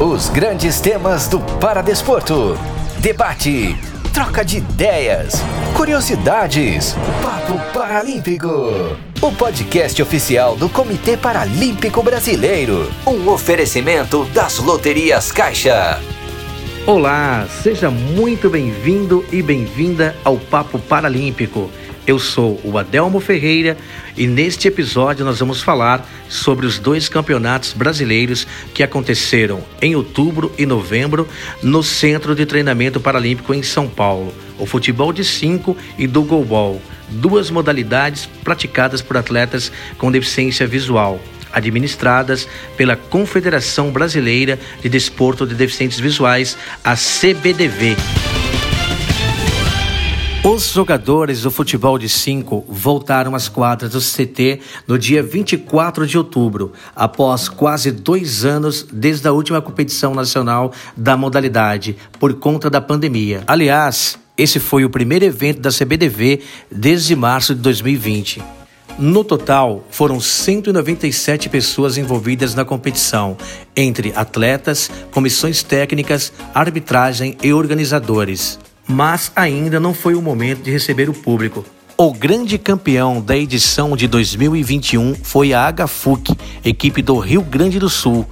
Os grandes temas do Paradesporto. Debate, troca de ideias, curiosidades. Papo Paralímpico. O podcast oficial do Comitê Paralímpico Brasileiro. Um oferecimento das loterias Caixa. Olá, seja muito bem-vindo e bem-vinda ao Papo Paralímpico. Eu sou o Adelmo Ferreira e neste episódio nós vamos falar sobre os dois campeonatos brasileiros que aconteceram em outubro e novembro no Centro de Treinamento Paralímpico em São Paulo: o futebol de 5 e do goalball, duas modalidades praticadas por atletas com deficiência visual administradas pela Confederação Brasileira de Desporto de Deficientes Visuais, a CBDV. Os jogadores do futebol de 5 voltaram às quadras do CT no dia 24 de outubro, após quase dois anos desde a última competição nacional da modalidade, por conta da pandemia. Aliás, esse foi o primeiro evento da CBDV desde março de 2020. No total, foram 197 pessoas envolvidas na competição, entre atletas, comissões técnicas, arbitragem e organizadores mas ainda não foi o momento de receber o público. O grande campeão da edição de 2021 foi a HFUC, equipe do Rio Grande do Sul.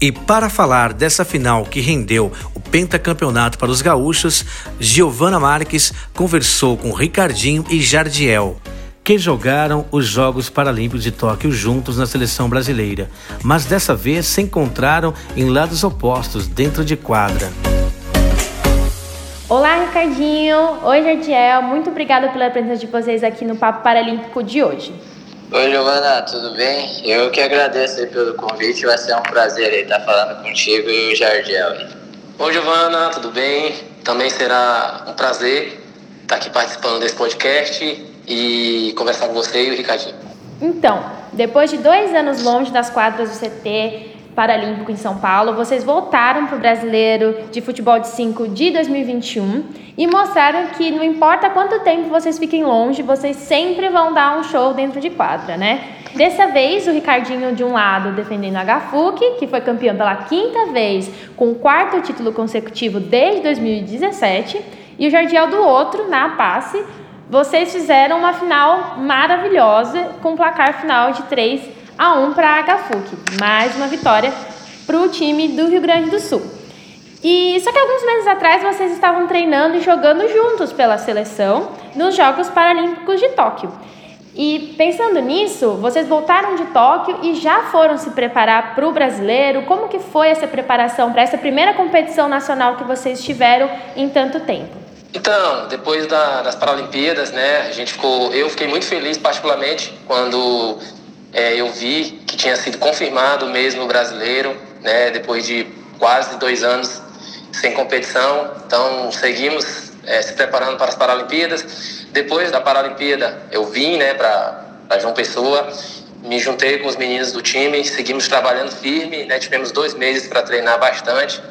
E para falar dessa final que rendeu o pentacampeonato para os gaúchos, Giovana Marques conversou com Ricardinho e Jardiel, que jogaram os Jogos Paralímpicos de Tóquio juntos na seleção brasileira, mas dessa vez se encontraram em lados opostos dentro de quadra. Olá, Ricardinho. Oi, Jardiel. Muito obrigada pela presença de vocês aqui no Papo Paralímpico de hoje. Oi, Giovana, tudo bem? Eu que agradeço pelo convite. Vai ser um prazer aí estar falando contigo e o Jardiel. Oi, Giovana, tudo bem? Também será um prazer estar aqui participando desse podcast e conversar com você e o Ricardinho. Então, depois de dois anos longe das quadras do CT, Paralímpico em São Paulo, vocês voltaram para o Brasileiro de Futebol de 5 de 2021 e mostraram que não importa quanto tempo vocês fiquem longe, vocês sempre vão dar um show dentro de quadra, né? Dessa vez, o Ricardinho de um lado defendendo a HFUC, que foi campeão pela quinta vez, com o quarto título consecutivo desde 2017, e o Jardiel do outro, na passe. Vocês fizeram uma final maravilhosa, com placar final de 3 a 1 para a HFUC. Mais uma vitória para o time do Rio Grande do Sul. E só que alguns meses atrás vocês estavam treinando e jogando juntos pela seleção nos Jogos Paralímpicos de Tóquio. E pensando nisso, vocês voltaram de Tóquio e já foram se preparar para o brasileiro. Como que foi essa preparação para essa primeira competição nacional que vocês tiveram em tanto tempo? Então, depois da, das Paralimpíadas, né, a gente ficou, eu fiquei muito feliz particularmente quando é, eu vi que tinha sido confirmado mesmo o brasileiro, né, depois de quase dois anos sem competição. Então, seguimos é, se preparando para as Paralimpíadas. Depois da Paralimpíada, eu vim né, para João Pessoa, me juntei com os meninos do time, seguimos trabalhando firme, né, tivemos dois meses para treinar bastante.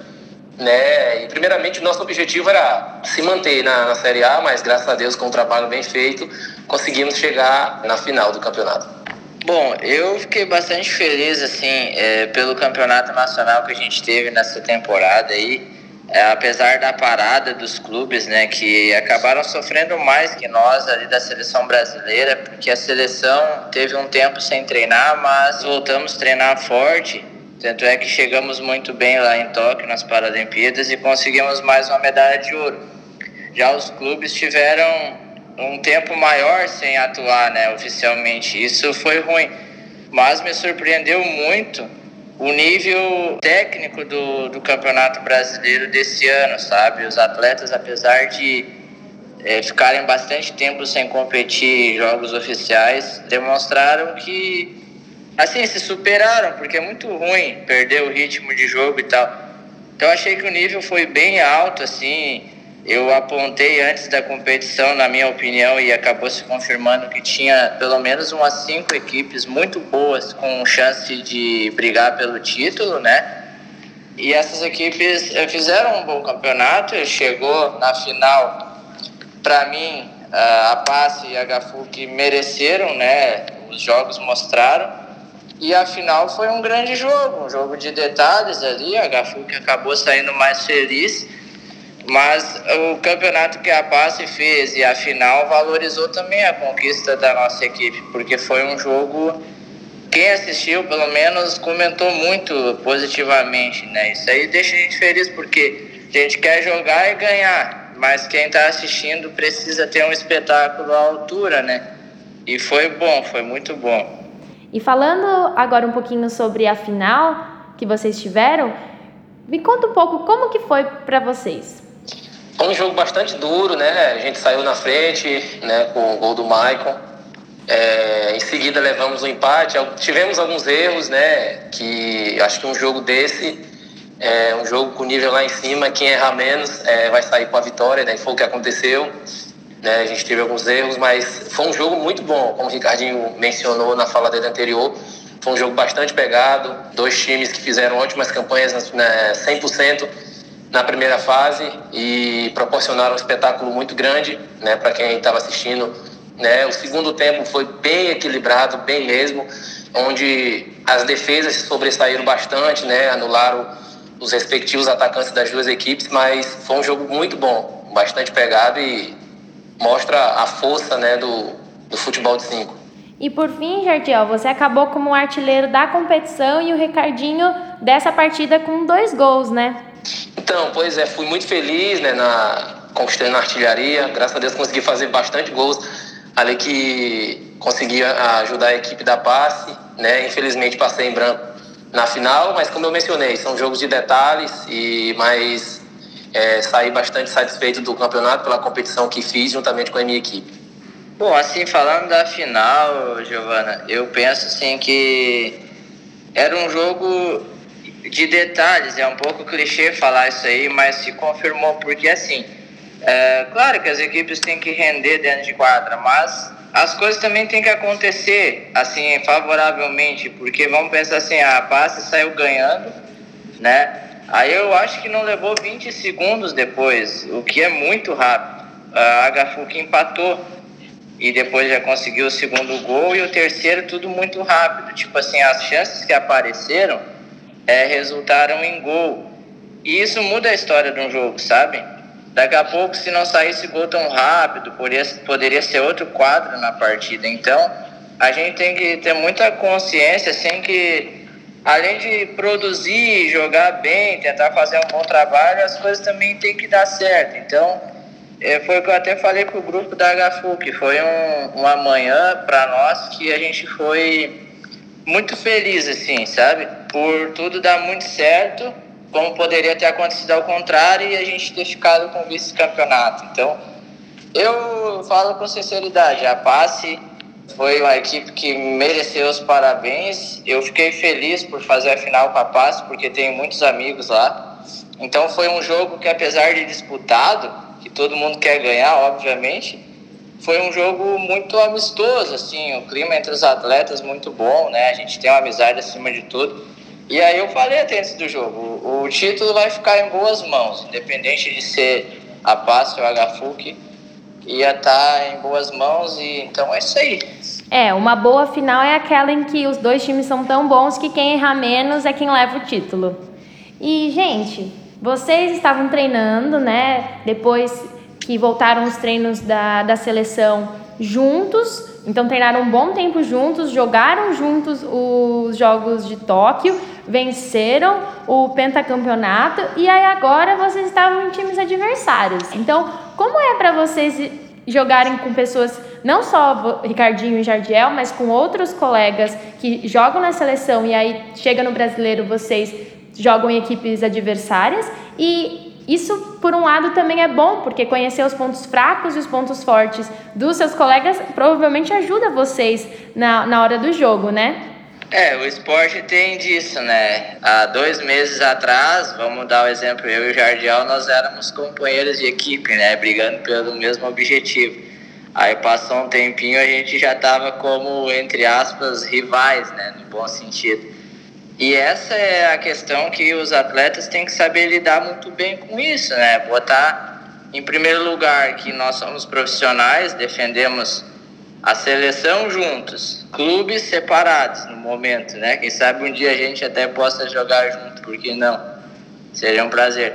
Né? E primeiramente o nosso objetivo era se manter na, na Série A, mas graças a Deus com um trabalho bem feito conseguimos chegar na final do campeonato. Bom, eu fiquei bastante feliz assim é, pelo campeonato nacional que a gente teve nessa temporada aí, é, apesar da parada dos clubes, né, que acabaram sofrendo mais que nós ali da seleção brasileira, porque a seleção teve um tempo sem treinar, mas voltamos a treinar forte. Tanto é que chegamos muito bem lá em Tóquio nas Paralimpíadas e conseguimos mais uma medalha de ouro. Já os clubes tiveram um tempo maior sem atuar, né, oficialmente. Isso foi ruim, mas me surpreendeu muito o nível técnico do, do campeonato brasileiro desse ano, sabe? Os atletas, apesar de é, ficarem bastante tempo sem competir em jogos oficiais, demonstraram que, assim, se superaram, porque é muito ruim perder o ritmo de jogo e tal. Então, achei que o nível foi bem alto, assim, eu apontei antes da competição, na minha opinião, e acabou se confirmando que tinha pelo menos umas cinco equipes muito boas com chance de brigar pelo título, né? E essas equipes eh, fizeram um bom campeonato, chegou na final, para mim, a Passe e a HFUC mereceram, né? Os jogos mostraram. E a final foi um grande jogo, um jogo de detalhes ali. A Gafuc acabou saindo mais feliz, mas o campeonato que a Passe fez e a final valorizou também a conquista da nossa equipe, porque foi um jogo. Quem assistiu, pelo menos, comentou muito positivamente, né? Isso aí deixa a gente feliz porque a gente quer jogar e ganhar, mas quem está assistindo precisa ter um espetáculo à altura, né? E foi bom, foi muito bom. E falando agora um pouquinho sobre a final que vocês tiveram, me conta um pouco como que foi para vocês. Foi um jogo bastante duro, né? A gente saiu na frente, né, com o gol do Maicon. É, em seguida levamos o um empate. Tivemos alguns erros, né? Que acho que um jogo desse é um jogo com nível lá em cima. Quem errar menos é, vai sair com a vitória, né? Foi o que aconteceu. Né? A gente teve alguns erros, mas foi um jogo muito bom, como o Ricardinho mencionou na fala dele anterior. Foi um jogo bastante pegado, dois times que fizeram ótimas campanhas, né, 100% na primeira fase e proporcionaram um espetáculo muito grande né, para quem estava assistindo. Né? O segundo tempo foi bem equilibrado, bem mesmo, onde as defesas sobressaíram bastante, né? anularam os respectivos atacantes das duas equipes, mas foi um jogo muito bom, bastante pegado e mostra a força né, do, do futebol de cinco. E por fim, Jardiel, você acabou como artilheiro da competição e o Ricardinho dessa partida com dois gols, né? Então, pois é, fui muito feliz né, na, conquistando a artilharia. Graças a Deus consegui fazer bastante gols ali que conseguia ajudar a equipe da passe. Né? Infelizmente passei em branco na final, mas como eu mencionei, são jogos de detalhes e mais é, saí bastante satisfeito do campeonato pela competição que fiz juntamente com a minha equipe. Bom, assim, falando da final, Giovana, eu penso assim que era um jogo de detalhes, é um pouco clichê falar isso aí, mas se confirmou porque assim, é, claro que as equipes têm que render dentro de quadra, mas as coisas também têm que acontecer assim favoravelmente, porque vamos pensar assim, a passe saiu ganhando, né? Aí eu acho que não levou 20 segundos depois, o que é muito rápido. A HFUC empatou e depois já conseguiu o segundo gol e o terceiro tudo muito rápido. Tipo assim, as chances que apareceram é, resultaram em gol. E isso muda a história de um jogo, sabe? Daqui a pouco, se não saísse gol tão rápido, poderia, poderia ser outro quadro na partida. Então, a gente tem que ter muita consciência, sem que além de produzir, jogar bem, tentar fazer um bom trabalho, as coisas também têm que dar certo. Então, é, foi o que eu até falei com o grupo da HFU, que foi um, uma manhã para nós que a gente foi muito feliz, assim, sabe? Por tudo dar muito certo, como poderia ter acontecido ao contrário e a gente ter ficado com vice-campeonato. Então, eu falo com sinceridade, a passe foi uma equipe que mereceu os parabéns. Eu fiquei feliz por fazer a final com a Paz, porque tenho muitos amigos lá. Então foi um jogo que, apesar de disputado, que todo mundo quer ganhar, obviamente, foi um jogo muito amistoso, assim, o clima entre os atletas muito bom, né? A gente tem uma amizade acima de tudo. E aí eu falei até antes do jogo, o, o título vai ficar em boas mãos, independente de ser a Paz ou a HFUC ia estar tá em boas mãos e então é isso aí. É, uma boa final é aquela em que os dois times são tão bons que quem errar menos é quem leva o título. E, gente, vocês estavam treinando, né? Depois que voltaram os treinos da, da seleção juntos, então treinaram um bom tempo juntos, jogaram juntos os Jogos de Tóquio, venceram o pentacampeonato e aí agora vocês estavam em times adversários. Então, como é para vocês jogarem com pessoas, não só Ricardinho e Jardiel, mas com outros colegas que jogam na seleção e aí chega no brasileiro, vocês jogam em equipes adversárias e isso, por um lado, também é bom, porque conhecer os pontos fracos e os pontos fortes dos seus colegas provavelmente ajuda vocês na, na hora do jogo, né? É, o esporte tem disso, né? Há dois meses atrás, vamos dar o exemplo, eu e o Jardiel, nós éramos companheiros de equipe, né? Brigando pelo mesmo objetivo. Aí passou um tempinho, a gente já estava como, entre aspas, rivais, né? No bom sentido. E essa é a questão que os atletas têm que saber lidar muito bem com isso, né? Botar em primeiro lugar que nós somos profissionais, defendemos a seleção juntos, clubes separados no momento, né? Quem sabe um dia a gente até possa jogar junto, por que não? Seria um prazer.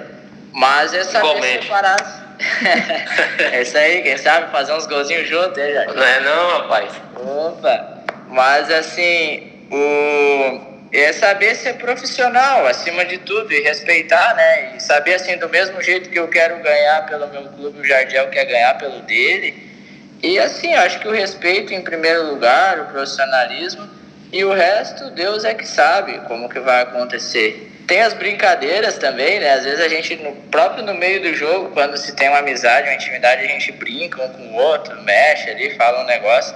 Mas é saber Igualmente. separar. é isso aí, quem sabe fazer uns golzinhos juntos, hein, Jorge? Não é não, rapaz. Opa! Mas assim, o é saber ser profissional acima de tudo e respeitar, né? E saber assim do mesmo jeito que eu quero ganhar pelo meu clube, o Jardiel quer ganhar pelo dele e assim, acho que o respeito em primeiro lugar, o profissionalismo e o resto, Deus é que sabe como que vai acontecer. Tem as brincadeiras também, né? Às vezes a gente, no próprio no meio do jogo, quando se tem uma amizade, uma intimidade, a gente brinca um com o outro, mexe ali, fala um negócio,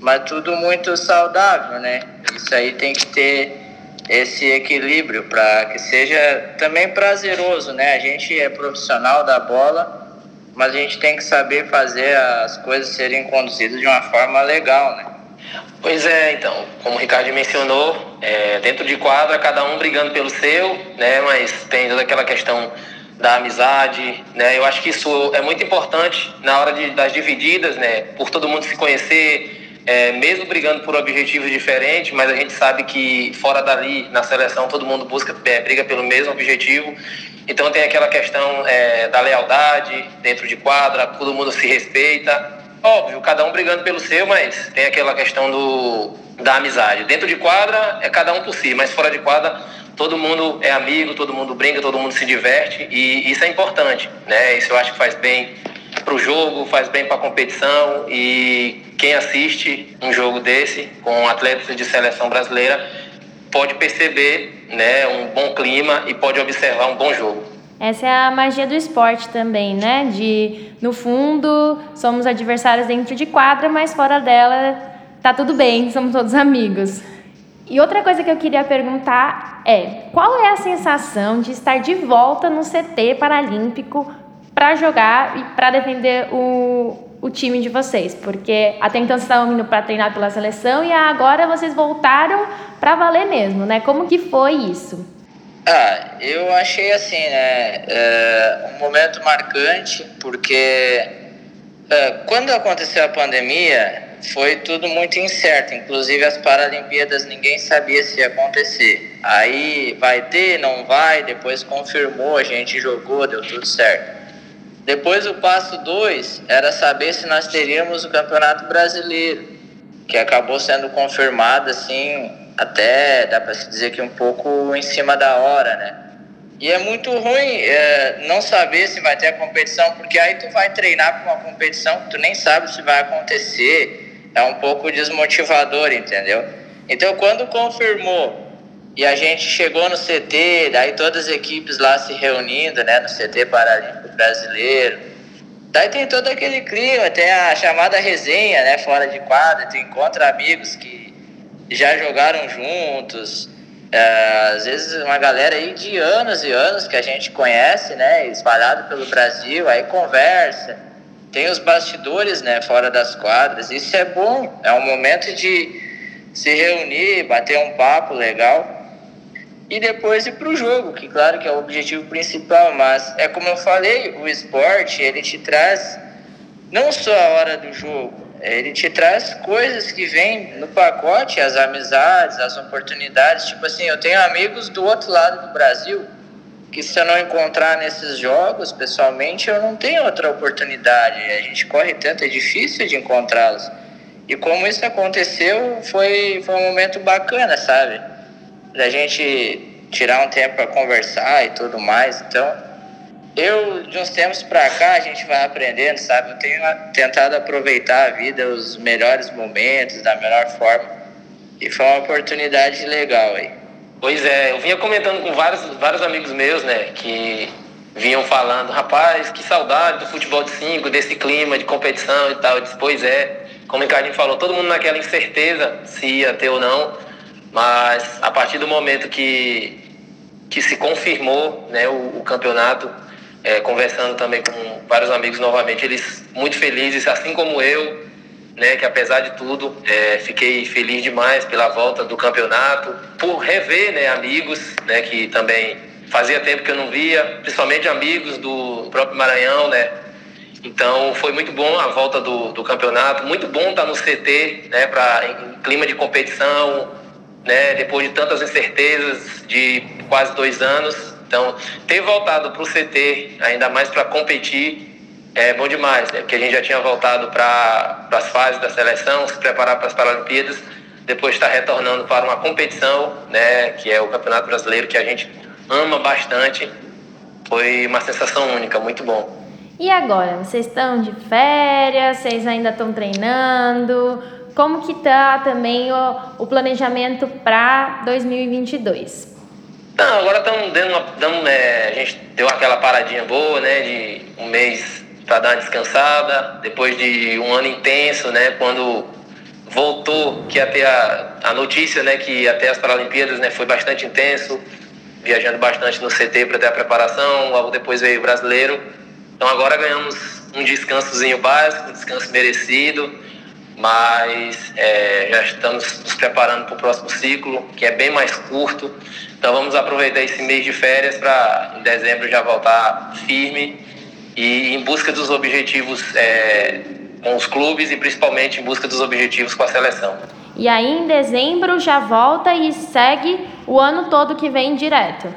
mas tudo muito saudável, né? Isso aí tem que ter esse equilíbrio para que seja também prazeroso, né? A gente é profissional da bola, mas a gente tem que saber fazer as coisas serem conduzidas de uma forma legal, né? Pois é, então, como o Ricardo mencionou, é, dentro de quadra, cada um brigando pelo seu, né? Mas tem toda aquela questão da amizade, né? Eu acho que isso é muito importante na hora de, das divididas, né? Por todo mundo se conhecer, é, mesmo brigando por objetivos diferentes, mas a gente sabe que fora dali, na seleção, todo mundo busca, é, briga pelo mesmo objetivo. Então tem aquela questão é, da lealdade dentro de quadra, todo mundo se respeita. Óbvio, cada um brigando pelo seu, mas tem aquela questão do, da amizade. Dentro de quadra é cada um por si, mas fora de quadra todo mundo é amigo, todo mundo brinca, todo mundo se diverte e isso é importante, né? Isso eu acho que faz bem para o jogo, faz bem para a competição e quem assiste um jogo desse com atletas de seleção brasileira pode perceber né, um bom clima e pode observar um bom jogo. Essa é a magia do esporte também, né? De, no fundo, somos adversários dentro de quadra, mas fora dela tá tudo bem, somos todos amigos. E outra coisa que eu queria perguntar é: qual é a sensação de estar de volta no CT Paralímpico para jogar e para defender o, o time de vocês? Porque até então vocês estavam indo para treinar pela seleção e agora vocês voltaram para valer mesmo, né? Como que foi isso? Ah, eu achei assim, né? É, um momento marcante, porque é, quando aconteceu a pandemia, foi tudo muito incerto. Inclusive as Paralimpíadas ninguém sabia se ia acontecer. Aí vai ter, não vai, depois confirmou, a gente jogou, deu tudo certo. Depois o passo 2 era saber se nós teríamos o Campeonato Brasileiro, que acabou sendo confirmado assim, até dá para se dizer que um pouco em cima da hora, né? E é muito ruim é, não saber se vai ter a competição, porque aí tu vai treinar para uma competição que tu nem sabe se vai acontecer. É um pouco desmotivador, entendeu? Então, quando confirmou e a gente chegou no CT, daí todas as equipes lá se reunindo, né, no CT Paralímpico Brasileiro. Daí tem todo aquele clima, tem a chamada resenha, né, fora de quadra, tu encontra amigos que já jogaram juntos. É, às vezes uma galera aí de anos e anos que a gente conhece, né, espalhado pelo Brasil, aí conversa. Tem os bastidores, né, fora das quadras. Isso é bom, é um momento de se reunir, bater um papo legal e depois ir para o jogo, que claro que é o objetivo principal, mas é como eu falei, o esporte ele te traz não só a hora do jogo, ele te traz coisas que vêm no pacote, as amizades, as oportunidades. Tipo assim, eu tenho amigos do outro lado do Brasil que se eu não encontrar nesses jogos pessoalmente, eu não tenho outra oportunidade. A gente corre tanto, é difícil de encontrá-los. E como isso aconteceu, foi, foi um momento bacana, sabe? Da gente tirar um tempo para conversar e tudo mais. Então, eu, de uns tempos para cá, a gente vai aprendendo, sabe? Eu tenho tentado aproveitar a vida, os melhores momentos, da melhor forma. E foi uma oportunidade legal aí. Pois é, eu vinha comentando com vários, vários amigos meus, né, que vinham falando, rapaz, que saudade do futebol de cinco, desse clima de competição e tal. Eu disse, pois é, como o Ricardinho falou, todo mundo naquela incerteza se ia ter ou não. Mas a partir do momento que, que se confirmou né, o, o campeonato, é, conversando também com vários amigos novamente, eles muito felizes, assim como eu, né, que apesar de tudo, é, fiquei feliz demais pela volta do campeonato, por rever né, amigos né, que também fazia tempo que eu não via, principalmente amigos do próprio Maranhão, né? Então foi muito bom a volta do, do campeonato, muito bom estar no CT, né, pra, em clima de competição, né, depois de tantas incertezas de quase dois anos. Então, ter voltado para o CT, ainda mais para competir, é bom demais, né? Porque a gente já tinha voltado para as fases da seleção, se preparar para as Paralimpíadas, depois está retornando para uma competição, né? Que é o Campeonato Brasileiro, que a gente ama bastante. Foi uma sensação única, muito bom. E agora, vocês estão de férias, vocês ainda estão treinando? Como que tá também o, o planejamento para 2022? Não, agora estamos dando, uma, dando é, a gente deu aquela paradinha boa, né, de um mês para dar uma descansada, depois de um ano intenso, né, quando voltou que até a, a notícia, né, que até as Paralimpíadas, né, foi bastante intenso, viajando bastante no CT para ter a preparação, logo depois veio o brasileiro. Então agora ganhamos um descansozinho básico, um descanso merecido, mas é, já estamos nos preparando para o próximo ciclo, que é bem mais curto. Então vamos aproveitar esse mês de férias para em dezembro já voltar firme e em busca dos objetivos é, com os clubes e principalmente em busca dos objetivos com a seleção. E aí em dezembro já volta e segue o ano todo que vem direto.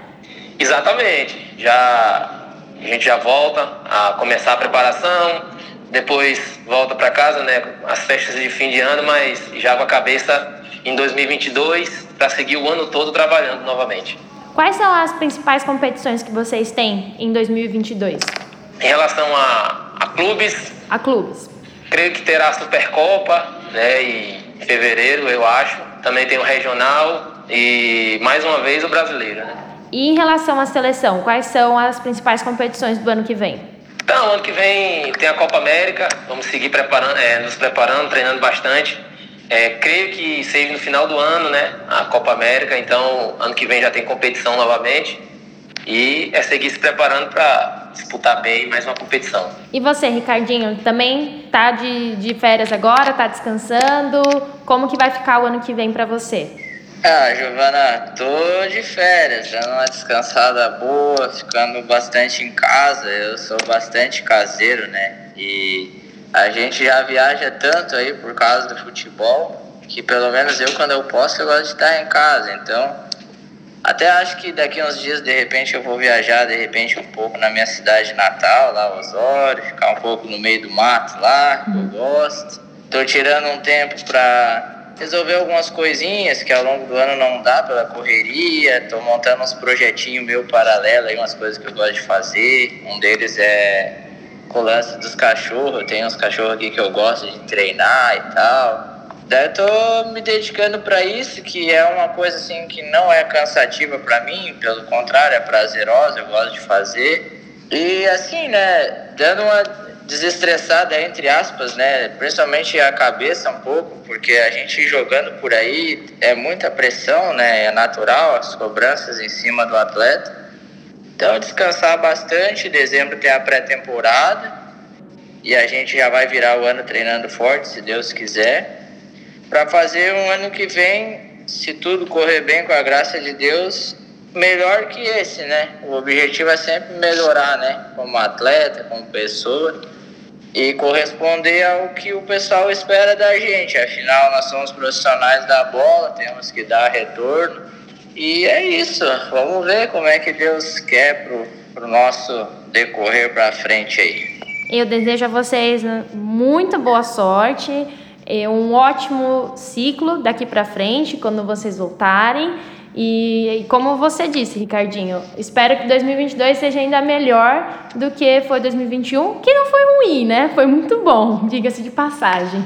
Exatamente. Já a gente já volta a começar a preparação, depois volta para casa, né, as festas de fim de ano, mas já com a cabeça em 2022 para seguir o ano todo trabalhando novamente. Quais são as principais competições que vocês têm em 2022? Em relação a, a clubes. A clubes. Creio que terá a Supercopa, né? Em fevereiro, eu acho. Também tem o regional e mais uma vez o brasileiro, né? E em relação à seleção, quais são as principais competições do ano que vem? Então, ano que vem tem a Copa América, vamos seguir preparando, é, nos preparando, treinando bastante. É, creio que seja no final do ano, né? A Copa América, então ano que vem já tem competição novamente. E é seguir se preparando para disputar bem mais uma competição. E você, Ricardinho, também tá de, de férias agora, tá descansando? Como que vai ficar o ano que vem para você? Ah, Giovana, tô de férias, dando uma descansada boa, ficando bastante em casa. Eu sou bastante caseiro, né? E a gente já viaja tanto aí por causa do futebol que pelo menos eu, quando eu posso, eu gosto de estar em casa. Então, até acho que daqui uns dias, de repente, eu vou viajar, de repente, um pouco na minha cidade natal, lá Osório, ficar um pouco no meio do mato lá, que eu gosto. Tô tirando um tempo para resolver algumas coisinhas que ao longo do ano não dá pela correria. Tô montando uns projetinhos meu paralelo aí, umas coisas que eu gosto de fazer. Um deles é com o lance dos cachorros. Tenho uns cachorros aqui que eu gosto de treinar e tal. Daí eu tô me dedicando para isso, que é uma coisa assim que não é cansativa para mim, pelo contrário, é prazerosa, eu gosto de fazer. E assim, né, dando uma desestressada entre aspas, né, principalmente a cabeça um pouco, porque a gente jogando por aí é muita pressão, né, é natural as cobranças em cima do atleta. Então descansar bastante, dezembro tem a pré-temporada e a gente já vai virar o ano treinando forte, se Deus quiser para fazer um ano que vem, se tudo correr bem com a graça de Deus, melhor que esse, né? O objetivo é sempre melhorar, né? Como atleta, como pessoa e corresponder ao que o pessoal espera da gente. Afinal, nós somos profissionais da bola, temos que dar retorno. E é isso. Vamos ver como é que Deus quer pro, pro nosso decorrer para frente aí. Eu desejo a vocês muito boa sorte é um ótimo ciclo daqui para frente, quando vocês voltarem. E, e, como você disse, Ricardinho, espero que 2022 seja ainda melhor do que foi 2021, que não foi ruim, né? Foi muito bom, diga-se de passagem.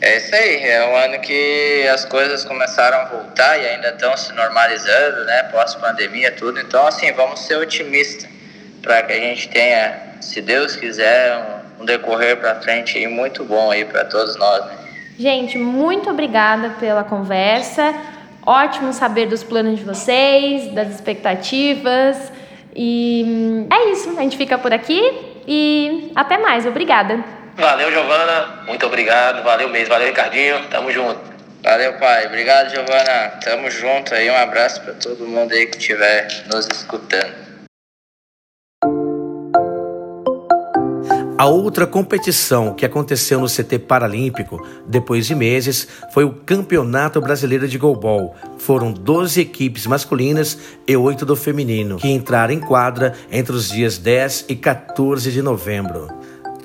É isso aí, é um ano que as coisas começaram a voltar e ainda estão se normalizando, né? Pós-pandemia, tudo. Então, assim, vamos ser otimistas para que a gente tenha, se Deus quiser, um, um decorrer para frente muito bom aí para todos nós, né? Gente, muito obrigada pela conversa. Ótimo saber dos planos de vocês, das expectativas. E hum, é isso. A gente fica por aqui e até mais. Obrigada. Valeu, Giovana. Muito obrigado. Valeu mesmo. Valeu, Ricardinho. Tamo junto. Valeu, pai. Obrigado, Giovana. Tamo junto aí. Um abraço para todo mundo aí que estiver nos escutando. A outra competição que aconteceu no CT Paralímpico, depois de meses, foi o Campeonato Brasileiro de Goalball. Foram 12 equipes masculinas e 8 do feminino, que entraram em quadra entre os dias 10 e 14 de novembro.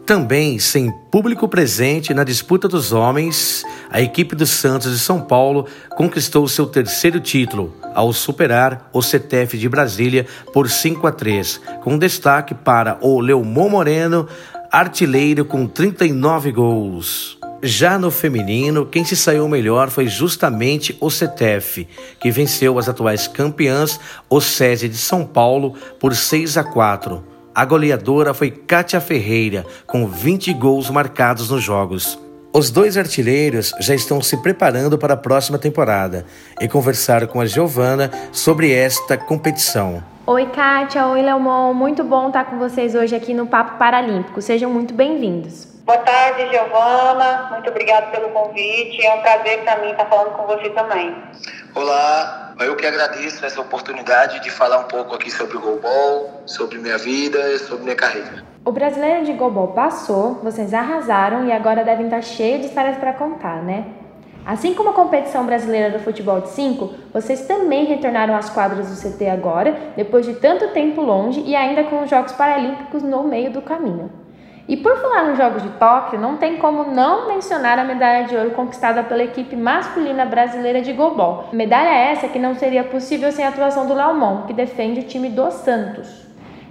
Também sem público presente na disputa dos homens, a equipe do Santos de São Paulo conquistou seu terceiro título ao superar o CTF de Brasília por 5 a 3, com destaque para o Leomon Moreno, artilheiro com 39 gols. Já no feminino, quem se saiu melhor foi justamente o CETEF, que venceu as atuais campeãs, o SESI de São Paulo, por 6 a 4. A goleadora foi Kátia Ferreira, com 20 gols marcados nos jogos. Os dois artilheiros já estão se preparando para a próxima temporada e conversaram com a Giovana sobre esta competição. Oi, Kátia. Oi, Leomon. Muito bom estar com vocês hoje aqui no Papo Paralímpico. Sejam muito bem-vindos. Boa tarde, Giovana. Muito obrigada pelo convite. É um prazer para mim estar falando com você também. Olá, eu que agradeço essa oportunidade de falar um pouco aqui sobre o goalball, sobre minha vida e sobre minha carreira. O brasileiro de goalball passou, vocês arrasaram e agora devem estar cheios de histórias para contar, né? Assim como a competição brasileira do futebol de 5, vocês também retornaram às quadras do CT agora, depois de tanto tempo longe e ainda com os Jogos Paralímpicos no meio do caminho. E por falar nos Jogos de Tóquio, não tem como não mencionar a medalha de ouro conquistada pela equipe masculina brasileira de goalball. Medalha essa que não seria possível sem a atuação do Laumon, que defende o time do Santos.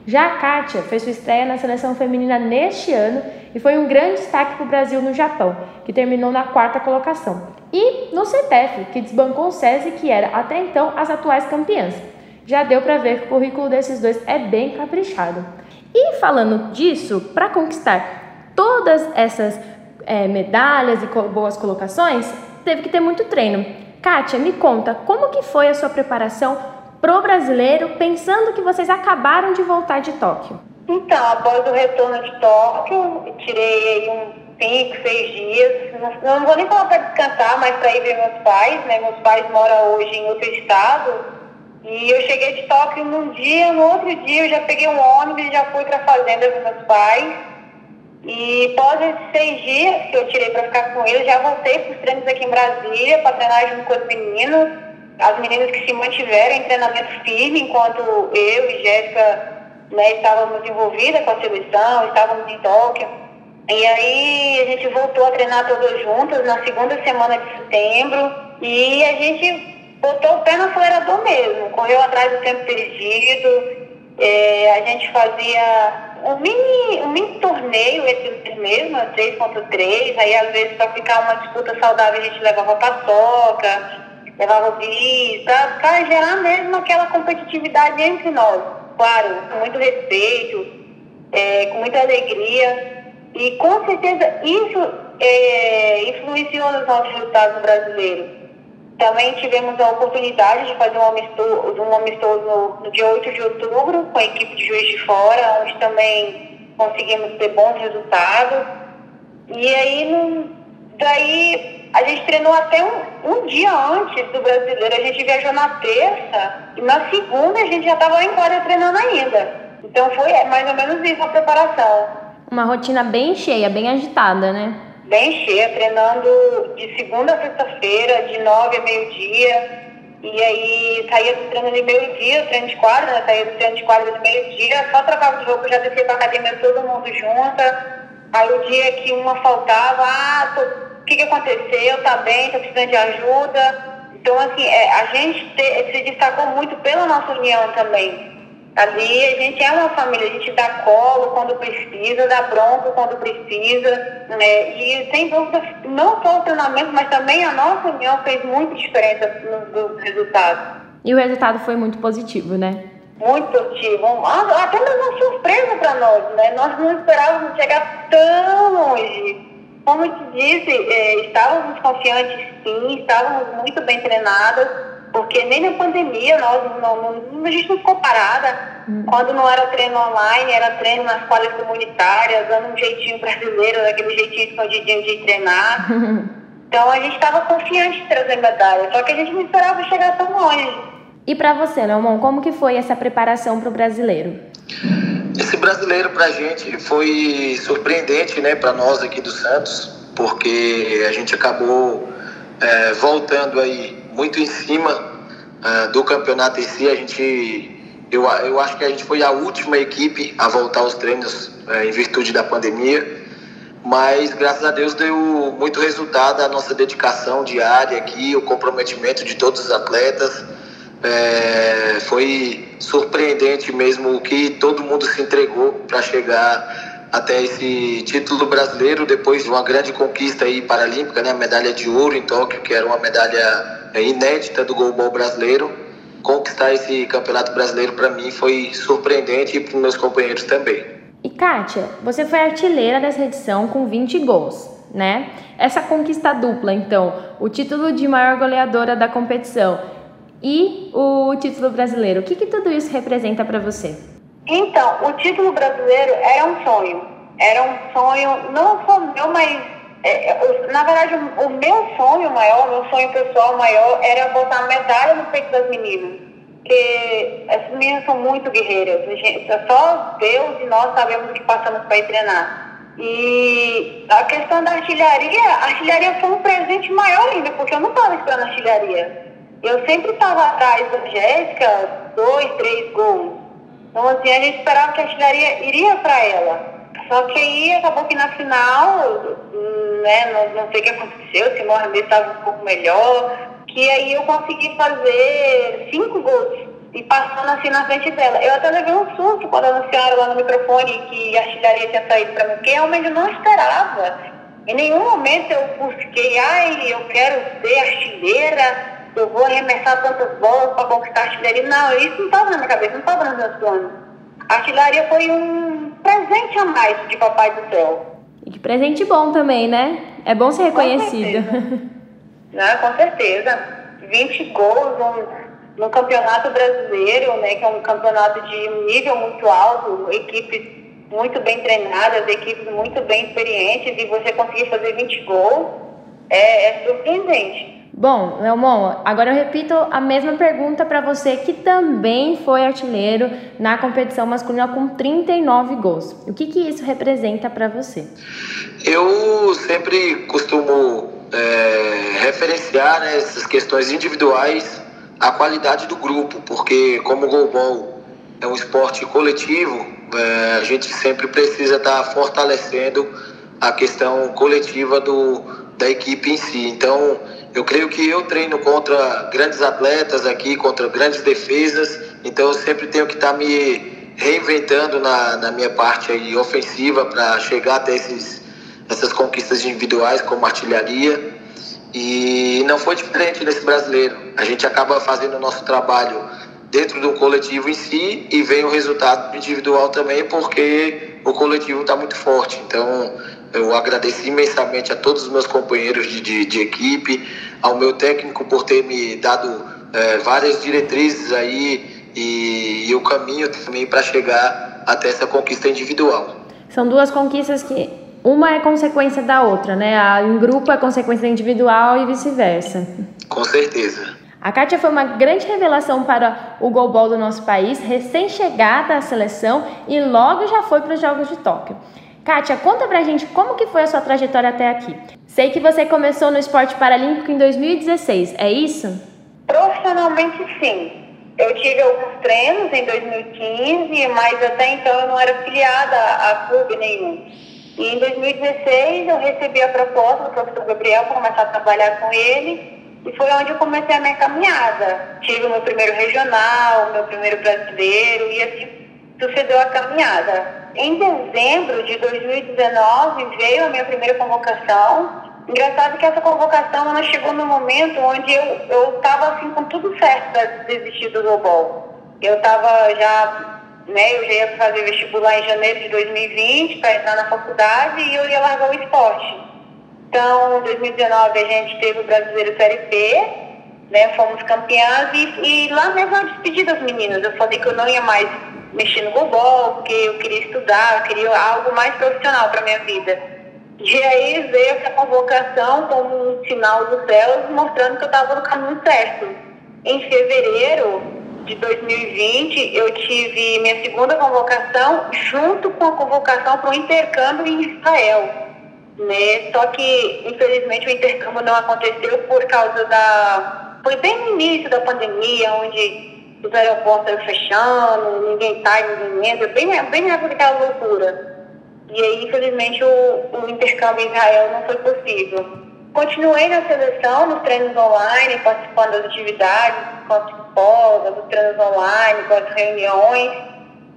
Já a Kátia fez sua estreia na seleção feminina neste ano e foi um grande destaque para o Brasil no Japão, que terminou na quarta colocação. E no CETEF, que desbancou o SESI, que era até então as atuais campeãs. Já deu para ver que o currículo desses dois é bem caprichado. E falando disso, para conquistar todas essas é, medalhas e boas colocações, teve que ter muito treino. Kátia, me conta como que foi a sua preparação pro brasileiro, pensando que vocês acabaram de voltar de Tóquio? Então, após o retorno de Tóquio, tirei um cinco, seis dias. Não, não vou nem falar para descansar, mas para ir ver meus pais, né? Meus pais moram hoje em outro estado. E eu cheguei de Tóquio num dia, no outro dia eu já peguei um ônibus e já fui para a fazenda dos meus pais. E após esses seis dias que eu tirei para ficar com eles, já voltei para os treinos aqui em Brasília para treinar junto com os meninos as meninas que se mantiveram em treinamento firme, enquanto eu e Jéssica né, estávamos envolvidas com a seleção, estávamos em Tóquio. E aí a gente voltou a treinar todas juntas na segunda semana de setembro e a gente botou o pé no acelerador mesmo, correu atrás do tempo perdido. É, a gente fazia um mini, um mini torneio entre mesmo, 3.3, aí às vezes para ficar uma disputa saudável a gente levava paçoca, levava bis, para gerar mesmo aquela competitividade entre nós. Claro, com muito respeito, é, com muita alegria. E com certeza isso é, influenciou nos nossos resultados brasileiros. Também tivemos a oportunidade de fazer um amistoso, um amistoso no, no dia 8 de outubro com a equipe de Juiz de Fora, onde também conseguimos ter bons resultados. E aí, daí a gente treinou até um, um dia antes do brasileiro. A gente viajou na terça e na segunda a gente já estava em quadra treinando ainda. Então foi mais ou menos isso a preparação. Uma rotina bem cheia, bem agitada, né? Bem cheia, treinando de segunda a sexta-feira, de nove a meio-dia. E aí saía do treino de meio-dia, treino de quadra, né? Saía do treino de quadra de meio-dia, só trocava de roupa, já descia pra academia todo mundo junta. Aí o dia que uma faltava, ah, tô o que, que aconteceu, tá bem, tá precisando de ajuda. Então, assim, é, a gente te, se destacou muito pela nossa união também. Ali a gente é uma família, a gente dá colo quando precisa, dá bronca quando precisa, né? E sem dúvida, não só o treinamento, mas também a nossa união fez muita diferença nos resultados. E o resultado foi muito positivo, né? Muito positivo. Até mesmo uma surpresa para nós, né? Nós não esperávamos chegar tão longe. Como eu te disse, é, estávamos confiantes sim, estávamos muito bem treinadas, porque nem na pandemia nós não, não, a gente não ficou parada. Hum. Quando não era treino online, era treino nas quadras comunitárias, dando um jeitinho brasileiro, aquele jeitinho escondidinho de treinar. Então a gente estava confiante de trazer medalha, só que a gente não esperava chegar tão longe. E para você, Leomon, como que foi essa preparação para o brasileiro? Esse brasileiro para a gente foi surpreendente, né, para nós aqui do Santos, porque a gente acabou é, voltando aí muito em cima é, do campeonato em si. A gente, eu, eu acho que a gente foi a última equipe a voltar aos treinos é, em virtude da pandemia mas graças a Deus deu muito resultado a nossa dedicação diária aqui, o comprometimento de todos os atletas. É, foi surpreendente mesmo o que todo mundo se entregou para chegar até esse título brasileiro depois de uma grande conquista aí paralímpica, né, a medalha de ouro em Tóquio, que era uma medalha é, inédita do goalball brasileiro. Conquistar esse campeonato brasileiro para mim foi surpreendente e para meus companheiros também. E Kátia, você foi artilheira dessa edição com 20 gols, né? Essa conquista dupla, então, o título de maior goleadora da competição e o título brasileiro, o que, que tudo isso representa para você? Então, o título brasileiro era um sonho. Era um sonho, não só meu, mas é, é na verdade o, o meu sonho maior, meu sonho pessoal maior era botar medalha no peito das meninas porque essas meninas são muito guerreiras. Gente, só Deus e nós sabemos o que passamos para ir treinar. E a questão da artilharia, a artilharia foi um presente maior ainda, porque eu não estava esperando artilharia. Eu sempre estava atrás da Jéssica, dois, três gols. Então, assim, a gente esperava que a artilharia iria para ela. Só que aí acabou que na final, né, não, não sei o que aconteceu, se Mohamed estava um pouco melhor, que aí eu consegui fazer cinco gols e passando assim na frente dela. Eu até levei um susto quando anunciaram lá no microfone que a artilharia tinha saído para mim, porque realmente eu não esperava. Em nenhum momento eu busquei, ai, eu quero ser artilheira, eu vou arremessar tantas bolas para conquistar a artilharia. Não, isso não estava na minha cabeça, não estava nos meus planos. A artilharia foi um presente a mais de Papai do Céu. E que presente bom também, né? É bom ser reconhecido. né? Com certeza. 20 gols no, no campeonato brasileiro, né? Que é um campeonato de nível muito alto, equipes muito bem treinadas, equipes muito bem experientes, e você conseguir fazer 20 gols é, é surpreendente. Bom, Leomon, agora eu repito a mesma pergunta para você que também foi artilheiro na competição masculina com 39 gols. O que, que isso representa para você? Eu sempre costumo é, referenciar né, essas questões individuais à qualidade do grupo, porque como o goalball é um esporte coletivo, é, a gente sempre precisa estar tá fortalecendo a questão coletiva do, da equipe em si. Então, eu creio que eu treino contra grandes atletas aqui, contra grandes defesas, então eu sempre tenho que estar tá me reinventando na, na minha parte aí ofensiva para chegar até esses essas conquistas individuais como artilharia. E não foi diferente nesse brasileiro. A gente acaba fazendo o nosso trabalho dentro do coletivo em si e vem o resultado individual também, porque o coletivo está muito forte. Então, eu agradeço imensamente a todos os meus companheiros de, de, de equipe, ao meu técnico por ter me dado é, várias diretrizes aí e, e o caminho também para chegar até essa conquista individual. São duas conquistas que uma é consequência da outra, né? A em grupo é consequência individual e vice-versa. Com certeza. A Kátia foi uma grande revelação para o goalball do nosso país, recém-chegada à seleção e logo já foi para os Jogos de Tóquio. Kátia, conta pra gente como que foi a sua trajetória até aqui. Sei que você começou no esporte paralímpico em 2016, é isso? Profissionalmente sim. Eu tive alguns treinos em 2015, mas até então eu não era filiada a clube nenhum. E em 2016 eu recebi a proposta do professor Gabriel para começar a trabalhar com ele e foi onde eu comecei a minha caminhada. Tive o meu primeiro regional, meu primeiro brasileiro e assim sucedeu a caminhada. Em dezembro de 2019 veio a minha primeira convocação. Engraçado que essa convocação ela chegou no momento onde eu estava assim com tudo certo para desistir do global. Eu estava já né? Eu já ia fazer vestibular em janeiro de 2020 para entrar na faculdade e eu ia largar o esporte. Então, em 2019 a gente teve o Brasileiro Série B, né? Fomos campeãs e, e lá mesmo eu despedi das meninas. Eu falei que eu não ia mais mexer no gobol, porque eu queria estudar, eu queria algo mais profissional para minha vida. E aí veio essa convocação como um sinal dos céus mostrando que eu estava no caminho certo. Em fevereiro, de 2020, eu tive minha segunda convocação junto com a convocação para o intercâmbio em Israel. Né? Só que, infelizmente, o intercâmbio não aconteceu por causa da. Foi bem no início da pandemia, onde os aeroportos estavam fechando, ninguém sai, ninguém entra, bem, bem nessa daquela loucura. E aí, infelizmente, o, o intercâmbio em Israel não foi possível. Continuei na seleção, nos treinos online, participando das atividades, com a psicóloga, dos treinos online, com as reuniões.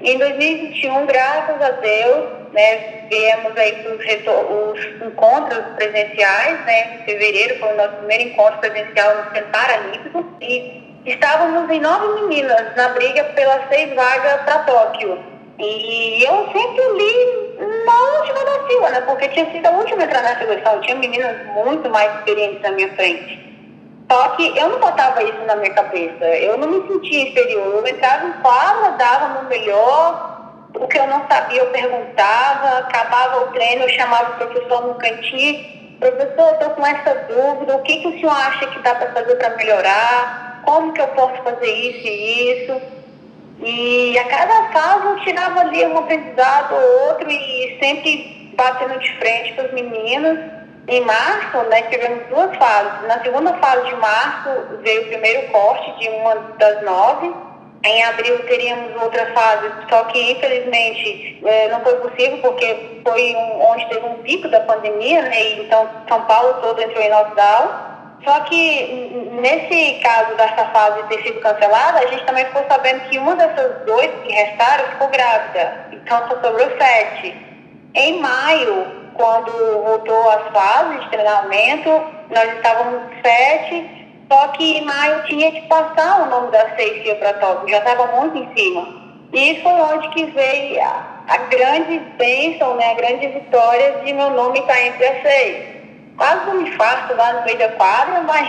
E em 2021, graças a Deus, né, viemos aí para os encontros presenciais, né, em fevereiro foi o nosso primeiro encontro presencial no Centro Paralímpico e estávamos em nove meninas na briga pelas seis vagas para Tóquio. E eu sempre li na última da fila, né? Porque tinha sido a última a entrar na seleção. Tinha meninas muito mais experientes na minha frente. Só que eu não botava isso na minha cabeça. Eu não me sentia inferior. Eu entrava em quadra, dava no melhor. O que eu não sabia, eu perguntava. Acabava o treino, eu chamava o professor no cantinho. Professor, estou com essa dúvida. O que, que o senhor acha que dá para fazer para melhorar? Como que eu posso fazer isso e isso? E a cada fase eu tirava ali um aprendizado ou outro e sempre batendo de frente com os meninos. Em março, né, tivemos duas fases. Na segunda fase de março veio o primeiro corte de uma das nove. Em abril teríamos outra fase, só que infelizmente é, não foi possível porque foi um, onde teve um pico da pandemia, né, e então São Paulo todo entrou em lockdown. Só que nesse caso dessa fase ter sido cancelada, a gente também ficou sabendo que uma dessas dois que restaram ficou grávida. Então só sobrou sete. Em maio, quando voltou as fases de treinamento, nós estávamos sete, só que em maio tinha que passar o nome das seis que ia para top, já estava muito em cima. E foi onde que veio a, a grande bênção, né, a grande vitória de meu nome estar entre as seis quase um infarto lá no meio da quadra, mas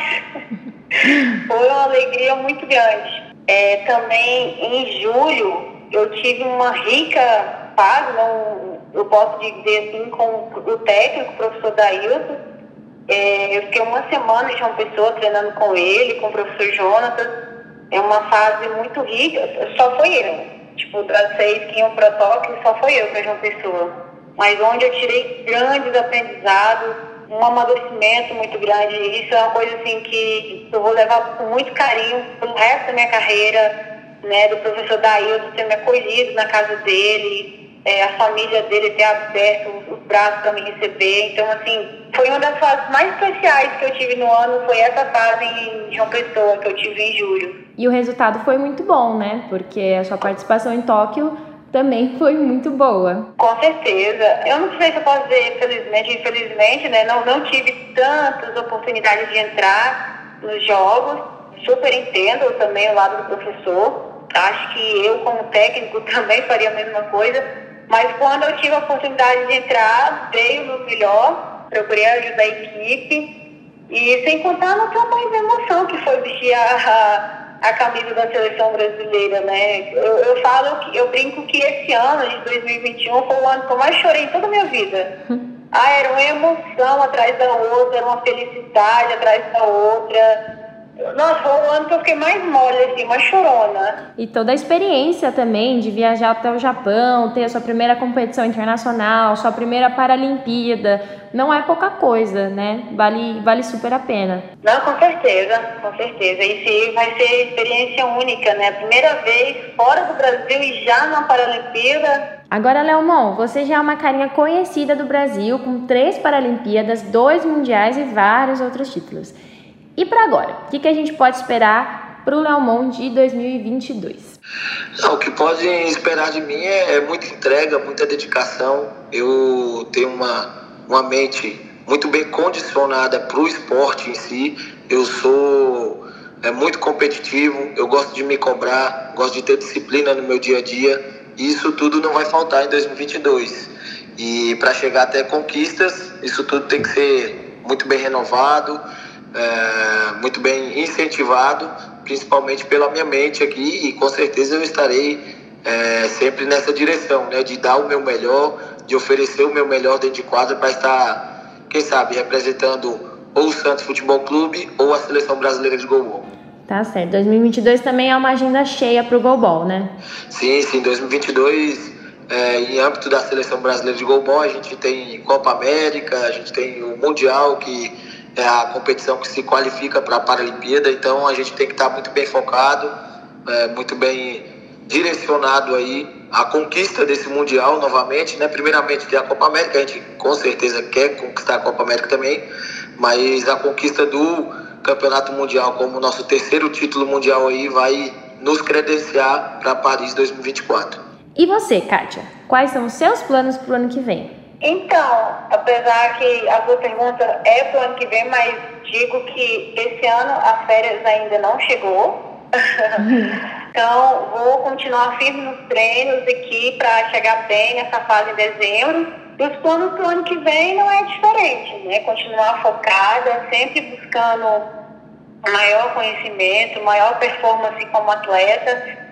foi uma alegria muito grande. É, também em julho eu tive uma rica fase, não, eu posso dizer assim, com o técnico, o professor Dailton. É, eu fiquei uma semana em João Pessoa treinando com ele, com o professor Jonatas. É uma fase muito rica, só foi eu. Tipo, das seis que iam para Tóquio, só foi eu para João Pessoa. Mas onde eu tirei grandes aprendizados, um amadurecimento muito grande. Isso é uma coisa assim que eu vou levar com muito carinho pelo resto da minha carreira, né? Do professor Daildo ter me acolhido na casa dele, é, a família dele ter aberto os braços para me receber. Então, assim, foi uma das fases mais especiais que eu tive no ano, foi essa fase em João Pessoa que eu tive em julho. E o resultado foi muito bom, né? Porque a sua participação em Tóquio também foi muito boa. Com certeza. Eu não sei se eu posso dizer felizmente, infelizmente, né? Não, não tive tantas oportunidades de entrar nos jogos. Super entendo também o lado do professor. Acho que eu, como técnico, também faria a mesma coisa. Mas quando eu tive a oportunidade de entrar, veio o meu melhor. Procurei ajudar a equipe. E sem contar no tamanho da emoção que foi vestir a, a camisa da seleção brasileira, né? Eu, eu falo que eu brinco que esse ano de 2021 foi o ano que eu mais chorei em toda a minha vida. Ah, era uma emoção atrás da outra, era uma felicidade atrás da outra. Nossa, foi o ano que eu fiquei mais mole, assim, mais chorona. E toda a experiência também de viajar até o Japão, ter a sua primeira competição internacional, sua primeira Paralimpíada, não é pouca coisa, né? Vale, vale super a pena. Não, com certeza, com certeza. E vai ser experiência única, né? Primeira vez fora do Brasil e já na Paralimpíada. Agora, Leomon, você já é uma carinha conhecida do Brasil, com três Paralimpíadas, dois Mundiais e vários outros títulos. E para agora, o que, que a gente pode esperar para o Leomon de 2022? Não, o que pode esperar de mim é, é muita entrega, muita dedicação. Eu tenho uma, uma mente muito bem condicionada para o esporte em si. Eu sou é, muito competitivo, eu gosto de me cobrar, gosto de ter disciplina no meu dia a dia. E isso tudo não vai faltar em 2022. E para chegar até conquistas, isso tudo tem que ser muito bem renovado é, muito bem incentivado, principalmente pela minha mente aqui, e com certeza eu estarei é, sempre nessa direção, né, de dar o meu melhor, de oferecer o meu melhor dentro de quadra para estar, quem sabe, representando ou o Santos Futebol Clube ou a Seleção Brasileira de Gol. Tá certo. 2022 também é uma agenda cheia para o Golbol, né? Sim, sim. 2022, é, em âmbito da seleção brasileira de Golbol, a gente tem Copa América, a gente tem o Mundial, que é a competição que se qualifica para a Paralimpíada. Então, a gente tem que estar muito bem focado, é, muito bem direcionado aí à conquista desse Mundial novamente, né? Primeiramente tem a Copa América, a gente com certeza quer conquistar a Copa América também, mas a conquista do Campeonato Mundial como nosso terceiro título mundial aí vai nos credenciar para Paris 2024. E você, Kátia? Quais são os seus planos para o ano que vem? Então, apesar que a sua pergunta é para o ano que vem, mas digo que esse ano as férias ainda não chegou. então, vou continuar firme nos treinos aqui para chegar bem nessa fase em dezembro e os planos para o ano que vem não é diferente, né? Continuar focada, sempre buscando maior conhecimento, maior performance como atleta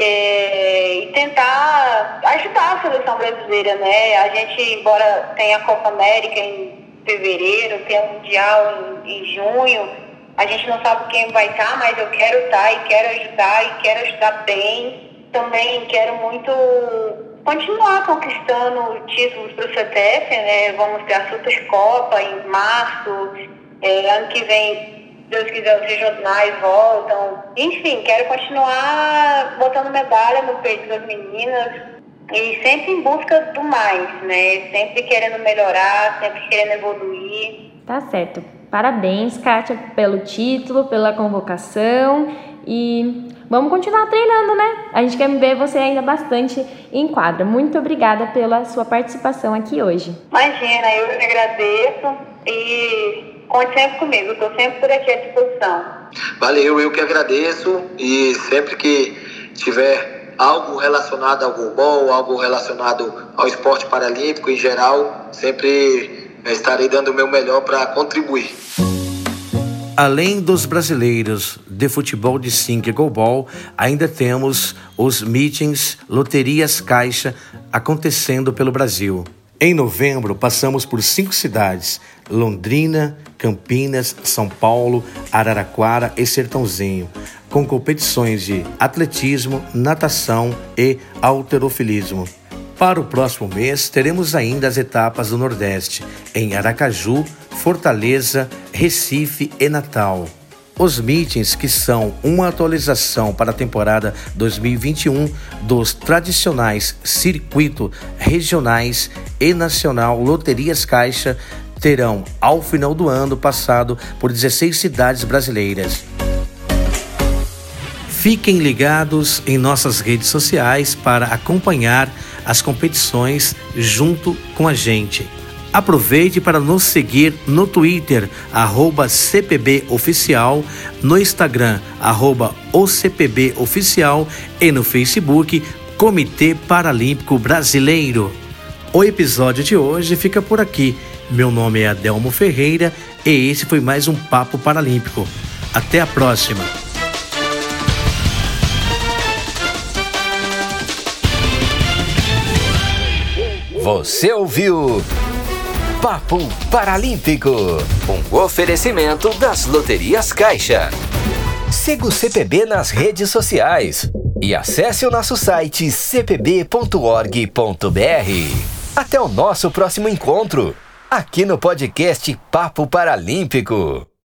é, e tentar ajudar a seleção brasileira, né? A gente, embora tenha a Copa América em fevereiro, tenha o Mundial em, em junho, a gente não sabe quem vai estar, mas eu quero estar e quero ajudar e quero ajudar bem. Também quero muito continuar conquistando títulos para o CETEF, né? Vamos ter a Supercopa em março, é, ano que vem, Deus quiser, os regionais voltam. Enfim, quero continuar botando medalha no peito das meninas e sempre em busca do mais, né? Sempre querendo melhorar, sempre querendo evoluir. Tá certo. Parabéns, Kátia, pelo título, pela convocação e vamos continuar treinando, né? A gente quer ver você ainda bastante em quadra. Muito obrigada pela sua participação aqui hoje. Imagina, eu agradeço e conte sempre comigo, estou sempre por aqui à disposição. Valeu, eu que agradeço e sempre que tiver algo relacionado ao goalball, algo relacionado ao esporte paralímpico em geral, sempre estarei dando o meu melhor para contribuir. Além dos brasileiros de futebol de 5 e goalball, ainda temos os meetings Loterias Caixa acontecendo pelo Brasil. Em novembro, passamos por cinco cidades: Londrina, Campinas, São Paulo, Araraquara e Sertãozinho, com competições de atletismo, natação e alterofilismo. Para o próximo mês, teremos ainda as etapas do Nordeste, em Aracaju, Fortaleza, Recife e Natal. Os meetings, que são uma atualização para a temporada 2021 dos tradicionais circuito regionais e nacional Loterias Caixa, terão, ao final do ano, passado por 16 cidades brasileiras. Fiquem ligados em nossas redes sociais para acompanhar as competições junto com a gente. Aproveite para nos seguir no Twitter, CPBOficial, no Instagram, OCPBOficial e no Facebook, Comitê Paralímpico Brasileiro. O episódio de hoje fica por aqui. Meu nome é Adelmo Ferreira e esse foi mais um Papo Paralímpico. Até a próxima! Você ouviu Papo Paralímpico, um oferecimento das Loterias Caixa. Siga o CPB nas redes sociais e acesse o nosso site cpb.org.br. Até o nosso próximo encontro, aqui no podcast Papo Paralímpico.